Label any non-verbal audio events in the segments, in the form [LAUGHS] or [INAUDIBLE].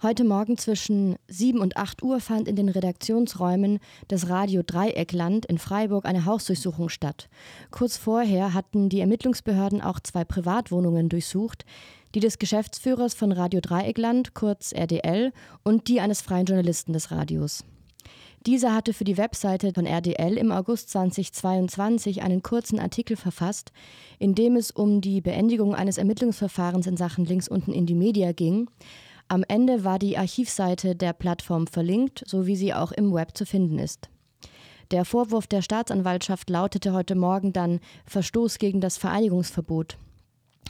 Heute Morgen zwischen 7 und 8 Uhr fand in den Redaktionsräumen des Radio Dreieckland in Freiburg eine Hausdurchsuchung statt. Kurz vorher hatten die Ermittlungsbehörden auch zwei Privatwohnungen durchsucht, die des Geschäftsführers von Radio Dreieckland, kurz RDL, und die eines freien Journalisten des Radios. Dieser hatte für die Webseite von RDL im August 2022 einen kurzen Artikel verfasst, in dem es um die Beendigung eines Ermittlungsverfahrens in Sachen links unten in die Media ging. Am Ende war die Archivseite der Plattform verlinkt, so wie sie auch im Web zu finden ist. Der Vorwurf der Staatsanwaltschaft lautete heute Morgen dann Verstoß gegen das Vereinigungsverbot.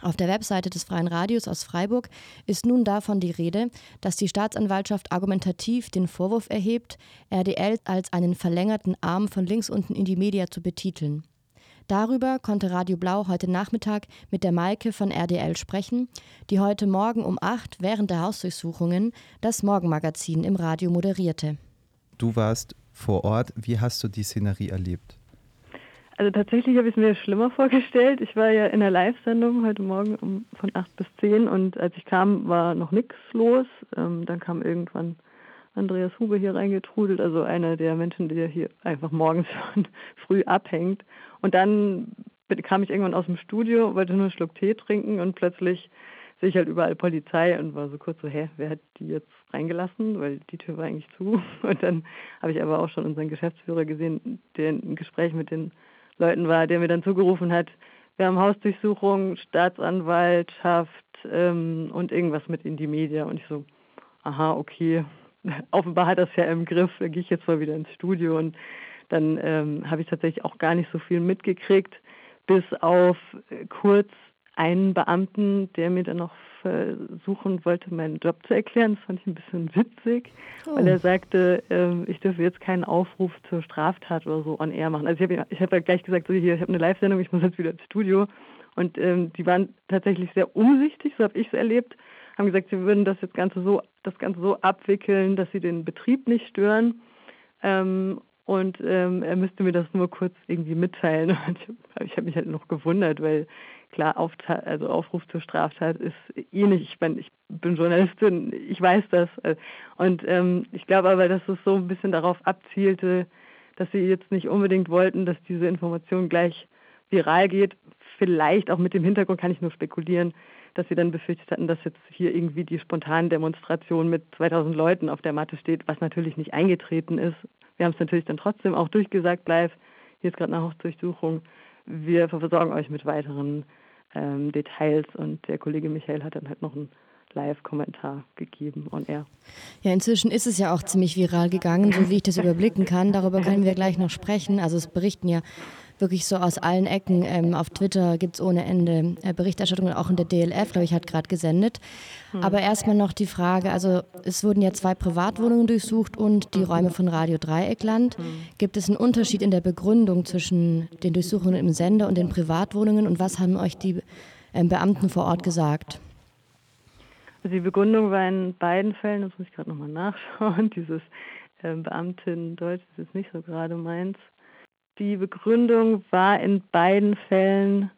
Auf der Webseite des Freien Radios aus Freiburg ist nun davon die Rede, dass die Staatsanwaltschaft argumentativ den Vorwurf erhebt, RDL als einen verlängerten Arm von links unten in die Media zu betiteln. Darüber konnte Radio Blau heute Nachmittag mit der Maike von RDL sprechen, die heute Morgen um 8 während der Hausdurchsuchungen das Morgenmagazin im Radio moderierte. Du warst vor Ort. Wie hast du die Szenerie erlebt? Also tatsächlich habe ich es mir schlimmer vorgestellt. Ich war ja in der Live-Sendung heute Morgen um, von 8 bis 10 und als ich kam, war noch nichts los. Ähm, dann kam irgendwann Andreas Hube hier reingetrudelt, also einer der Menschen, der hier einfach morgens [LAUGHS] schon früh abhängt. Und dann kam ich irgendwann aus dem Studio, wollte nur einen Schluck Tee trinken und plötzlich sehe ich halt überall Polizei und war so kurz so, hä, wer hat die jetzt reingelassen? Weil die Tür war eigentlich zu. [LAUGHS] Und dann habe ich aber auch schon unseren Geschäftsführer gesehen, der ein Gespräch mit den Leuten war, der mir dann zugerufen hat, wir haben Hausdurchsuchung, Staatsanwaltschaft ähm, und irgendwas mit in die Media. Und ich so, aha, okay, [LAUGHS] offenbar hat das ja im Griff, da gehe ich jetzt mal wieder ins Studio und dann ähm, habe ich tatsächlich auch gar nicht so viel mitgekriegt, bis auf äh, kurz einen Beamten, der mir dann noch versuchen wollte, meinen Job zu erklären. Das fand ich ein bisschen witzig, oh. weil er sagte, ähm, ich dürfe jetzt keinen Aufruf zur Straftat oder so on air machen. Also ich habe ich hab ja gleich gesagt, so hier, ich habe eine Live-Sendung, ich muss jetzt wieder ins Studio. Und ähm, die waren tatsächlich sehr umsichtig, so habe ich es erlebt, haben gesagt, sie würden das jetzt Ganze so, das Ganze so abwickeln, dass sie den Betrieb nicht stören. Ähm, und ähm, er müsste mir das nur kurz irgendwie mitteilen. [LAUGHS] Und ich habe mich halt noch gewundert, weil klar, Auftat, also Aufruf zur Straftat ist eh nicht. Ich, mein, ich bin Journalistin, ich weiß das. Und ähm, ich glaube aber, dass es so ein bisschen darauf abzielte, dass sie jetzt nicht unbedingt wollten, dass diese Information gleich viral geht. Vielleicht auch mit dem Hintergrund kann ich nur spekulieren, dass sie dann befürchtet hatten, dass jetzt hier irgendwie die spontane Demonstration mit 2000 Leuten auf der Matte steht, was natürlich nicht eingetreten ist. Wir haben es natürlich dann trotzdem auch durchgesagt live. Hier ist gerade eine Hausdurchsuchung. Wir versorgen euch mit weiteren ähm, Details und der Kollege Michael hat dann halt noch einen Live-Kommentar gegeben on air. Ja, inzwischen ist es ja auch ziemlich viral gegangen, so wie ich das überblicken kann. Darüber können wir gleich noch sprechen. Also es berichten ja wirklich so aus allen Ecken. Ähm, auf Twitter gibt es ohne Ende äh, Berichterstattungen, auch in der DLF, glaube ich, hat gerade gesendet. Hm. Aber erstmal noch die Frage, also es wurden ja zwei Privatwohnungen durchsucht und die Räume von Radio Dreieckland. Hm. Gibt es einen Unterschied in der Begründung zwischen den Durchsuchungen im Sender und den Privatwohnungen und was haben euch die ähm, Beamten vor Ort gesagt? Also die Begründung war in beiden Fällen, das muss ich gerade nochmal nachschauen, [LAUGHS] dieses äh, Beamtin Deutsch ist jetzt nicht so gerade meins, die Begründung war in beiden Fällen.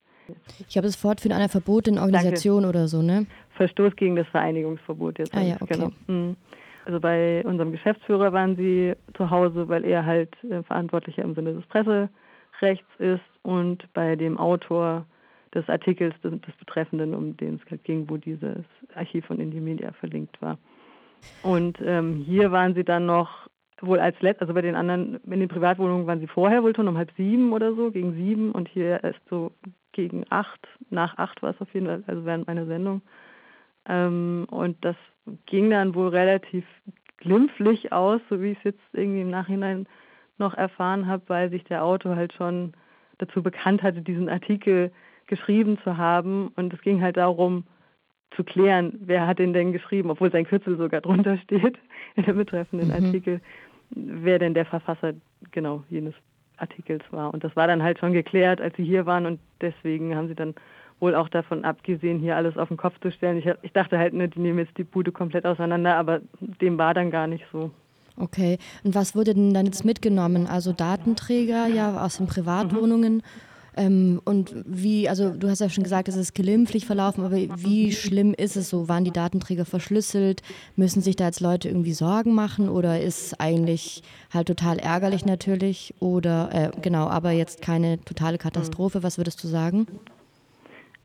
Ich habe das Fortführen einer verbotenen Organisation Danke. oder so, ne? Verstoß gegen das Vereinigungsverbot jetzt. Ah ja, okay. Genau. Mhm. Also bei unserem Geschäftsführer waren sie zu Hause, weil er halt äh, Verantwortlicher im Sinne des Presserechts ist und bei dem Autor des Artikels des, des Betreffenden, um den es halt ging, wo dieses Archiv von Indie Media verlinkt war. Und ähm, hier waren sie dann noch wohl als letzt, also bei den anderen, in den Privatwohnungen waren sie vorher wohl schon um halb sieben oder so, gegen sieben und hier erst so gegen acht, nach acht war es auf jeden Fall, also während meiner Sendung. Ähm, und das ging dann wohl relativ glimpflich aus, so wie ich es jetzt irgendwie im Nachhinein noch erfahren habe, weil sich der Autor halt schon dazu bekannt hatte, diesen Artikel geschrieben zu haben. Und es ging halt darum, zu klären, wer hat den denn geschrieben, obwohl sein Kürzel sogar drunter [LAUGHS] steht in dem betreffenden mhm. Artikel wer denn der Verfasser genau jenes Artikels war. Und das war dann halt schon geklärt, als sie hier waren und deswegen haben sie dann wohl auch davon abgesehen, hier alles auf den Kopf zu stellen. Ich, ich dachte halt, ne, die nehmen jetzt die Bude komplett auseinander, aber dem war dann gar nicht so. Okay, und was wurde denn dann jetzt mitgenommen? Also Datenträger ja aus den Privatwohnungen. Mhm. Ähm, und wie, also du hast ja schon gesagt, es ist glimpflich verlaufen, aber wie schlimm ist es so? Waren die Datenträger verschlüsselt? Müssen sich da jetzt Leute irgendwie Sorgen machen oder ist es eigentlich halt total ärgerlich natürlich? Oder äh, genau, aber jetzt keine totale Katastrophe. Was würdest du sagen?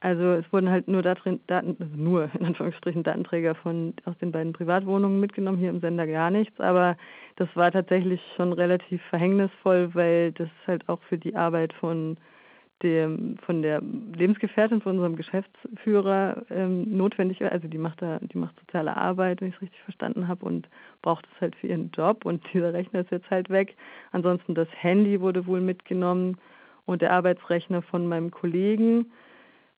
Also es wurden halt nur Daten, Daten also nur in Anführungsstrichen Datenträger von aus den beiden Privatwohnungen mitgenommen, hier im Sender gar nichts, aber das war tatsächlich schon relativ verhängnisvoll, weil das halt auch für die Arbeit von dem, von der Lebensgefährtin von unserem Geschäftsführer ähm, notwendig war. Also die macht da, die macht soziale Arbeit, wenn ich es richtig verstanden habe, und braucht es halt für ihren Job und dieser Rechner ist jetzt halt weg. Ansonsten das Handy wurde wohl mitgenommen und der Arbeitsrechner von meinem Kollegen,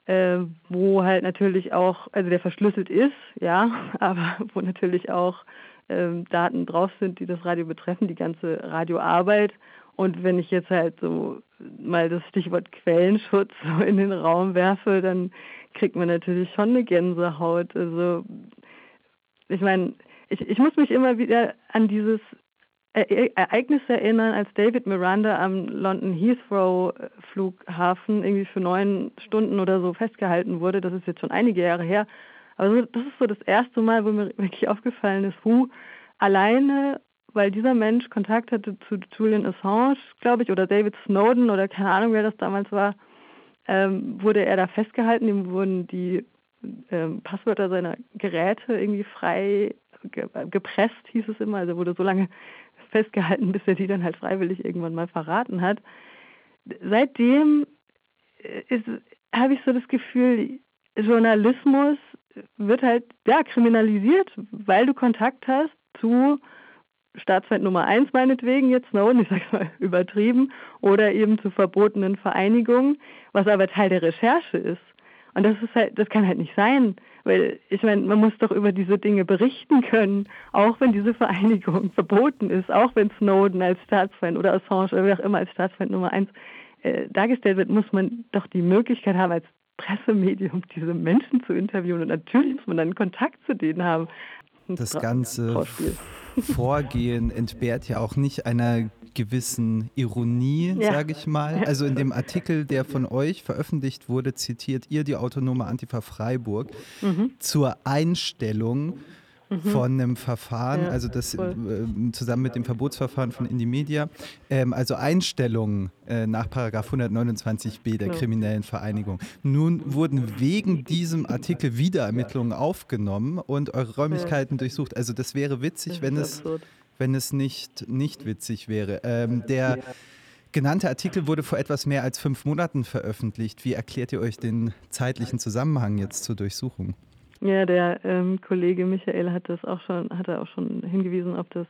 äh, wo halt natürlich auch, also der verschlüsselt ist, ja, [LAUGHS] aber wo natürlich auch ähm, Daten drauf sind, die das Radio betreffen, die ganze Radioarbeit. Und wenn ich jetzt halt so mal das Stichwort Quellenschutz [LAUGHS] so in den Raum werfe, dann kriegt man natürlich schon eine Gänsehaut. Also ich meine, ich, ich muss mich immer wieder an dieses Ereignis erinnern, als David Miranda am London Heathrow Flughafen irgendwie für neun Stunden oder so festgehalten wurde. Das ist jetzt schon einige Jahre her. Aber das ist so das erste Mal, wo mir wirklich aufgefallen ist, hu, alleine, weil dieser Mensch Kontakt hatte zu Julian Assange, glaube ich, oder David Snowden oder keine Ahnung, wer das damals war, ähm, wurde er da festgehalten. Ihm wurden die ähm, Passwörter seiner Geräte irgendwie frei gepresst, hieß es immer. Also wurde so lange [LAUGHS] festgehalten, bis er die dann halt freiwillig irgendwann mal verraten hat. Seitdem äh, habe ich so das Gefühl, Journalismus wird halt ja kriminalisiert, weil du Kontakt hast zu Staatsfeind Nummer eins meinetwegen jetzt Snowden, ich sag's mal [LAUGHS] übertrieben, oder eben zu verbotenen Vereinigungen, was aber Teil der Recherche ist. Und das ist halt, das kann halt nicht sein. Weil ich meine, man muss doch über diese Dinge berichten können, auch wenn diese Vereinigung [LAUGHS] verboten ist, auch wenn Snowden als Staatsfeind oder Assange oder wer auch immer als Staatsfeind Nummer eins äh, dargestellt wird, muss man doch die Möglichkeit haben, als Pressemedium diese Menschen zu interviewen. Und natürlich muss man dann Kontakt zu denen haben. Das ganze [LAUGHS] Vorgehen entbehrt ja auch nicht einer gewissen Ironie, ja. sage ich mal. Also in dem Artikel, der von euch veröffentlicht wurde, zitiert ihr die autonome Antifa Freiburg mhm. zur Einstellung mhm. von einem Verfahren, ja, also das äh, zusammen mit dem Verbotsverfahren von Indymedia, ähm, also Einstellungen äh, nach Paragraph 129b der ja. kriminellen Vereinigung. Nun wurden wegen diesem Artikel Wiederermittlungen aufgenommen und eure Räumlichkeiten durchsucht. Also das wäre witzig, das wenn es wenn es nicht, nicht witzig wäre. Ähm, der genannte Artikel wurde vor etwas mehr als fünf Monaten veröffentlicht. Wie erklärt ihr euch den zeitlichen Zusammenhang jetzt zur Durchsuchung? Ja, der ähm, Kollege Michael hat das auch schon, hat auch schon hingewiesen auf das,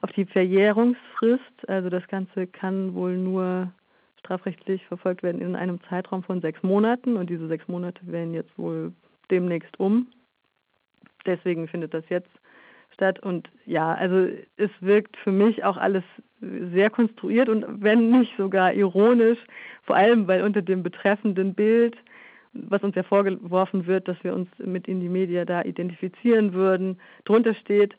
auf die Verjährungsfrist. Also das Ganze kann wohl nur strafrechtlich verfolgt werden in einem Zeitraum von sechs Monaten und diese sechs Monate werden jetzt wohl demnächst um. Deswegen findet das jetzt statt. Und ja, also es wirkt für mich auch alles sehr konstruiert und wenn nicht sogar ironisch, vor allem weil unter dem betreffenden Bild, was uns ja vorgeworfen wird, dass wir uns mit in die Media da identifizieren würden, drunter steht,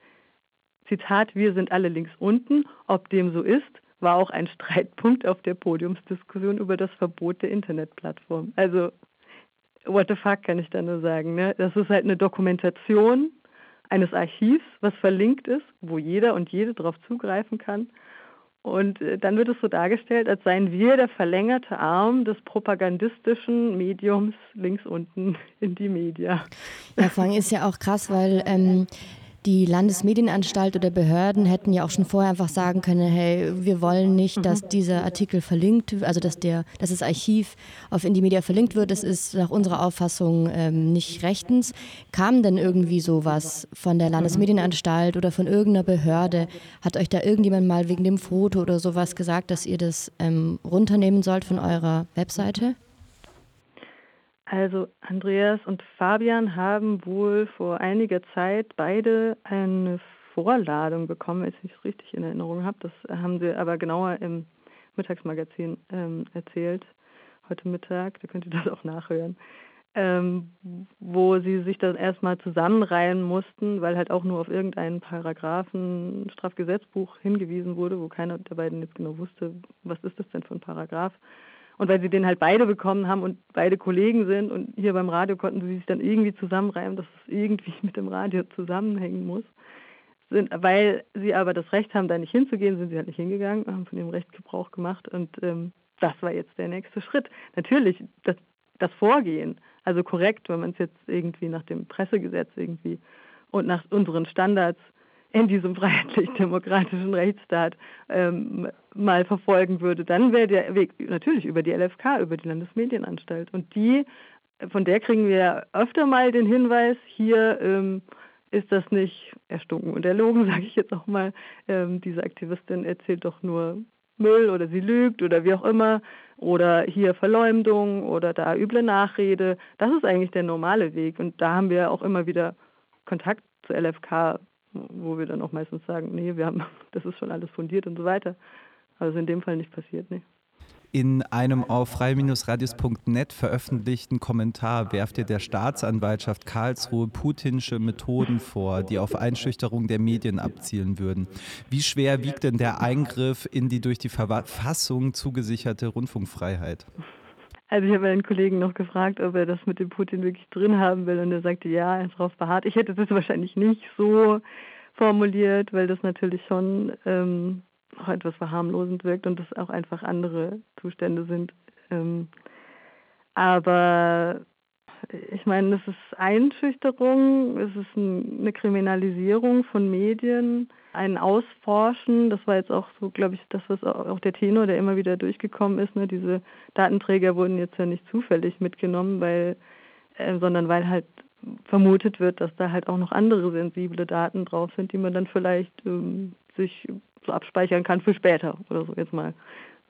Zitat, wir sind alle links unten. Ob dem so ist, war auch ein [LAUGHS] Streitpunkt auf der Podiumsdiskussion über das Verbot der Internetplattform. Also, what the fuck kann ich da nur sagen. Ne? Das ist halt eine Dokumentation eines Archivs, was verlinkt ist, wo jeder und jede darauf zugreifen kann. Und äh, dann wird es so dargestellt, als seien wir der verlängerte Arm des propagandistischen Mediums links unten in die Media. Ja, allem ist ja auch krass, weil ähm, die Landesmedienanstalt oder Behörden hätten ja auch schon vorher einfach sagen können, hey, wir wollen nicht, dass mhm. dieser Artikel verlinkt, also dass der, dass das Archiv auf Indymedia verlinkt wird. Das ist nach unserer Auffassung ähm, nicht rechtens. Kam denn irgendwie sowas von der Landesmedienanstalt oder von irgendeiner Behörde? Hat euch da irgendjemand mal wegen dem Foto oder sowas gesagt, dass ihr das ähm, runternehmen sollt von eurer Webseite? Also Andreas und Fabian haben wohl vor einiger Zeit beide eine Vorladung bekommen, wenn ich es richtig in Erinnerung habe. Das haben sie aber genauer im Mittagsmagazin ähm, erzählt, heute Mittag, da könnt ihr das auch nachhören, ähm, wo sie sich dann erstmal zusammenreihen mussten, weil halt auch nur auf irgendeinen Paragraphen Strafgesetzbuch hingewiesen wurde, wo keiner der beiden jetzt genau wusste, was ist das denn für ein Paragraph Und weil sie den halt beide bekommen haben und beide Kollegen sind und hier beim Radio konnten sie sich dann irgendwie zusammenreimen, dass es irgendwie [LAUGHS] mit dem Radio zusammenhängen muss. Sind, weil sie aber das Recht haben, da nicht hinzugehen, sind sie halt nicht hingegangen, haben von ihrem Recht Gebrauch gemacht und ähm, das war jetzt der nächste Schritt. Natürlich, das, das Vorgehen, also korrekt, wenn man es jetzt irgendwie nach dem Pressegesetz irgendwie und nach unseren Standards in diesem [LAUGHS] freiheitlich-demokratischen Rechtsstaat ähm, mal verfolgen würde, dann wäre der Weg natürlich über die LFK, über die Landesmedienanstalt. Und die, von der kriegen wir öfter mal den Hinweis, hier ähm, ist das nicht erstunken und erlogen, [LAUGHS] sage ich jetzt auch mal. Ähm, diese Aktivistin erzählt doch nur Müll oder sie lügt oder wie auch immer oder hier Verleumdung oder da üble Nachrede. Das ist eigentlich der normale Weg und da haben wir auch immer wieder Kontakt zur LFK wo wir dann auch meistens sagen, nee, wir haben, [LAUGHS] das ist schon alles fundiert und so weiter. Also in dem Fall nicht passiert, nee. In einem auf frei-radius.net veröffentlichten Kommentar werft ihr der Staatsanwaltschaft Karlsruhe putinsche Methoden vor, die auf Einschüchterung der Medien abzielen würden. Wie schwer wiegt denn der Eingriff in die durch die Verfassung zugesicherte Rundfunkfreiheit? Also ich habe einen Kollegen noch gefragt, ob er das mit dem Putin wirklich drin haben will und er sagte, ja, er ist darauf beharrt. Ich hätte das wahrscheinlich nicht so formuliert, weil das natürlich schon ähm, auch etwas verharmlosend wirkt und das auch einfach andere Zustände sind. Ähm, aber ich meine, es ist Einschüchterung, es ist ein, eine Kriminalisierung von Medien ein Ausforschen. Das war jetzt auch so, glaube ich, das, was auch der Tenor, der immer wieder durchgekommen ist. Ne? Diese Datenträger wurden jetzt ja nicht zufällig mitgenommen, weil, äh, sondern weil halt vermutet wird, dass da halt auch noch andere sensible Daten drauf sind, die man dann vielleicht ähm, sich so abspeichern kann für später oder so jetzt mal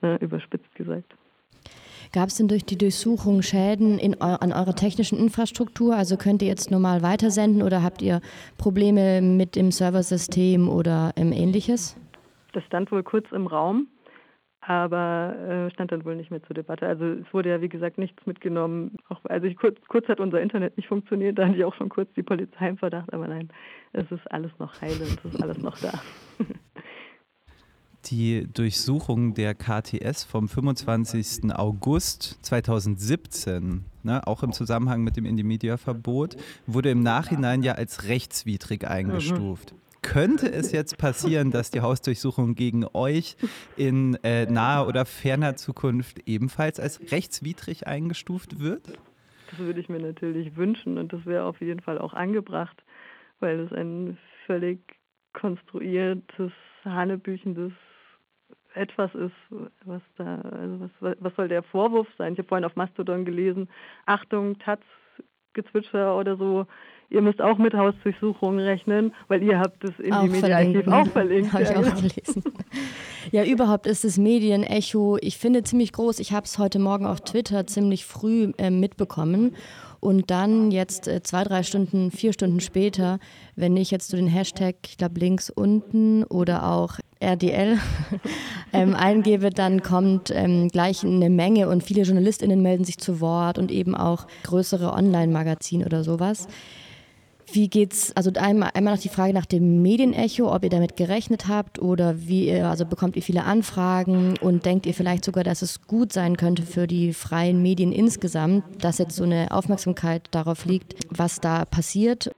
ne, überspitzt gesagt. Gab es denn durch die Durchsuchung Schäden in, an eurer technischen Infrastruktur? Also könnt ihr jetzt normal weitersenden oder habt ihr Probleme mit dem Serversystem oder ähm, ähnliches? Das stand wohl kurz im Raum, aber äh, stand dann wohl nicht mehr zur Debatte. Also es wurde ja wie gesagt nichts mitgenommen. Auch, also ich, kurz, kurz hat unser Internet nicht funktioniert, da hatte ich auch schon kurz die Polizei im Verdacht, aber nein, es ist alles noch heile und es ist alles noch da. [LAUGHS] die Durchsuchung der KTS vom 25. August 2017, ne, auch im Zusammenhang mit dem Indie-Media-Verbot, wurde im Nachhinein ja als rechtswidrig eingestuft. Mhm. Könnte es jetzt passieren, dass die Hausdurchsuchung gegen euch in äh, naher oder ferner Zukunft ebenfalls als rechtswidrig eingestuft wird? Das würde ich mir natürlich wünschen und das wäre auf jeden Fall auch angebracht, weil es ein völlig konstruiertes, hanebüchendes etwas ist, was da, also was, was soll der Vorwurf sein? Ich habe vorhin auf Mastodon gelesen, Achtung, Taz, Gezwitscher oder so, ihr müsst auch mit Hausdurchsuchungen rechnen, weil ihr habt es in auch die Medienarchiv auch verlinkt. Habe ich auch gelesen. ja, überhaupt ist das Medienecho, ich finde, ziemlich groß. Ich habe es heute Morgen auf Twitter ziemlich früh äh, mitbekommen und dann jetzt äh, zwei, drei Stunden, vier Stunden später, wenn ich jetzt so den Hashtag, ich glaube links unten oder auch RDL [LAUGHS] ähm, eingebe, dann kommt ähm, gleich eine Menge und viele JournalistInnen melden sich zu Wort und eben auch größere Online-Magazine oder sowas. Wie geht's, also einmal, einmal noch die Frage nach dem Medienecho, ob ihr damit gerechnet habt oder wie ihr, also bekommt ihr viele Anfragen und denkt ihr vielleicht sogar, dass es gut sein könnte für die freien Medien insgesamt, dass jetzt so eine Aufmerksamkeit darauf liegt, was da passiert?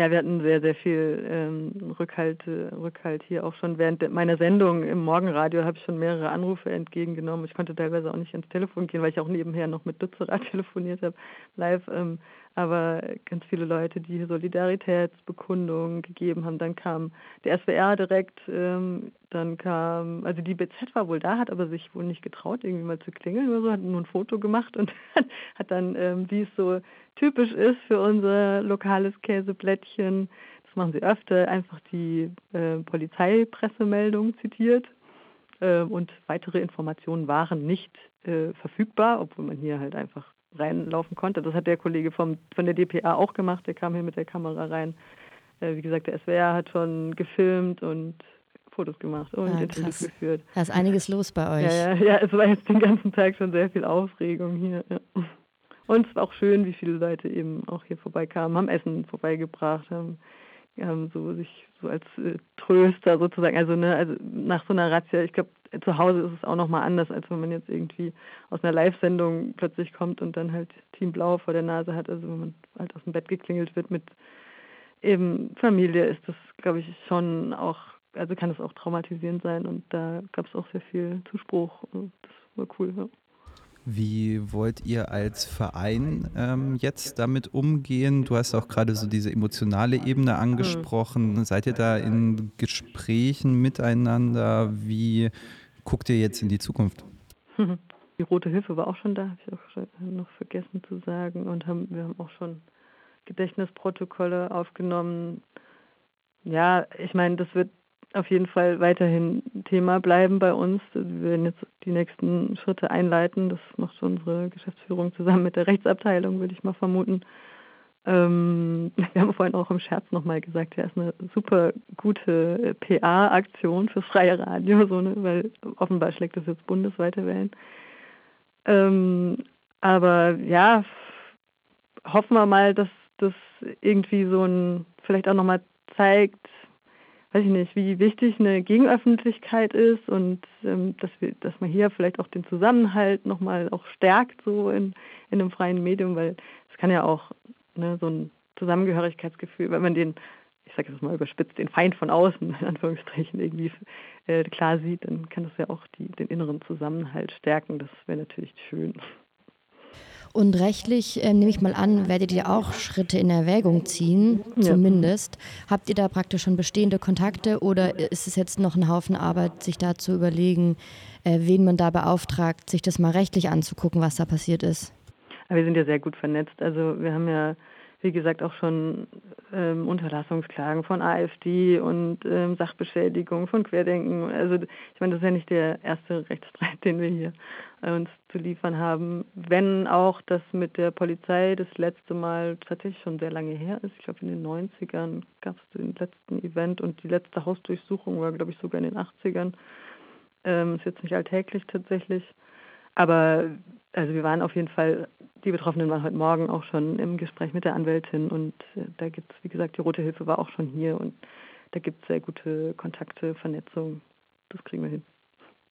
Ja, wir hatten sehr, sehr viel ähm, Rückhalt, Rückhalt hier auch schon während meiner Sendung im Morgenradio habe ich schon mehrere Anrufe entgegengenommen. Ich konnte teilweise auch nicht ins Telefon gehen, weil ich auch nebenher noch mit Dutzerat [LAUGHS] telefoniert habe, live. Ähm, aber ganz viele Leute, die Solidaritätsbekundungen gegeben haben. Dann kam der SWR direkt, ähm, dann kam, also die BZ war wohl da, hat aber sich wohl nicht getraut, irgendwie mal zu klingeln oder so, hat nur ein Foto gemacht und [LAUGHS] hat dann, ähm, wie es so typisch ist für unser lokales Käseblättchen, das machen sie öfter, einfach die äh, Polizeipressemeldung zitiert. Äh, und weitere Informationen waren nicht äh, verfügbar, obwohl man hier halt einfach reinlaufen konnte. Das hat der Kollege vom, von der DPA auch gemacht, der kam hier mit der Kamera rein. Äh, wie gesagt, der SWR hat schon gefilmt und Fotos gemacht und ja, Interviews geführt. Da ist einiges los bei euch. Ja, ja, ja, es war jetzt den ganzen Tag schon sehr viel Aufregung hier. Ja. Und es war auch schön, wie viele Leute eben auch hier vorbeikamen, haben Essen vorbeigebracht, haben, haben so sich so als äh, Tröster sozusagen, also ne, also nach so einer Razzia, ich glaube, zu Hause ist es auch nochmal anders, als wenn man jetzt irgendwie aus einer Live-Sendung plötzlich kommt und dann halt Team Blau vor der Nase hat. Also wenn man halt aus dem Bett geklingelt wird mit eben Familie, ist das, glaube ich, schon auch, also kann es auch traumatisierend sein und da gab es auch sehr viel Zuspruch und das war cool. Ja. Wie wollt ihr als Verein ähm, jetzt damit umgehen? Du hast auch gerade so diese emotionale Ebene angesprochen. Mhm. Seid ihr da in Gesprächen miteinander? Wie guckt ihr jetzt in die Zukunft? [LAUGHS] Die Rote Hilfe war auch schon da, habe ich auch noch vergessen zu sagen. Und haben, wir haben auch schon Gedächtnisprotokolle aufgenommen. Ja, ich meine, das wird auf jeden Fall weiterhin Thema bleiben bei uns. Wir werden jetzt die nächsten Schritte einleiten. Das macht unsere Geschäftsführung zusammen mit der Rechtsabteilung, würde ich mal vermuten. Ähm, wir haben vorhin auch im Scherz nochmal gesagt, ja, ist eine super gute PA-Aktion fürs freie Radio, so, ne, weil offenbar schlägt das jetzt bundesweite Wellen. Ähm, aber ja, hoffen wir mal, dass das irgendwie so ein, vielleicht auch nochmal zeigt, weiß ich nicht, wie wichtig eine Gegenöffentlichkeit ist und ähm, dass wir, dass man hier vielleicht auch den Zusammenhalt nochmal auch stärkt so in, in einem freien Medium, weil es kann ja auch ne, so ein Zusammengehörigkeitsgefühl, wenn man den, ich sage jetzt mal überspitzt, den Feind von außen [LAUGHS] in Anführungsstrichen irgendwie äh, klar sieht, dann kann das ja auch die, den inneren Zusammenhalt stärken. Das wäre natürlich schön. Und rechtlich, äh, nehme ich mal an, werdet ihr auch Schritte in Erwägung ziehen, zumindest. Ja. Habt ihr da praktisch schon bestehende Kontakte oder ist es jetzt noch ein Haufen Arbeit, sich da zu überlegen, äh, wen man da beauftragt, sich das mal rechtlich anzugucken, was da passiert ist? Wir sind ja sehr gut vernetzt. Also wir haben ja wie gesagt, auch schon ähm, Unterlassungsklagen von AfD und ähm, Sachbeschädigung von Querdenken. Also ich meine, das ist ja nicht der erste Rechtsstreit, den wir hier äh, uns zu liefern haben. Wenn auch das mit der Polizei das letzte Mal tatsächlich schon sehr lange her ist. Ich glaube, in den 90ern gab es den letzten Event und die letzte Hausdurchsuchung war, glaube ich, sogar in den 80ern. Ähm, ist jetzt nicht alltäglich tatsächlich. Aber also wir waren auf jeden Fall, die Betroffenen waren heute Morgen auch schon im Gespräch mit der Anwältin und äh, da gibt es, wie gesagt, die Rote Hilfe war auch schon hier und da gibt es sehr gute Kontakte, Vernetzung. Das kriegen wir hin.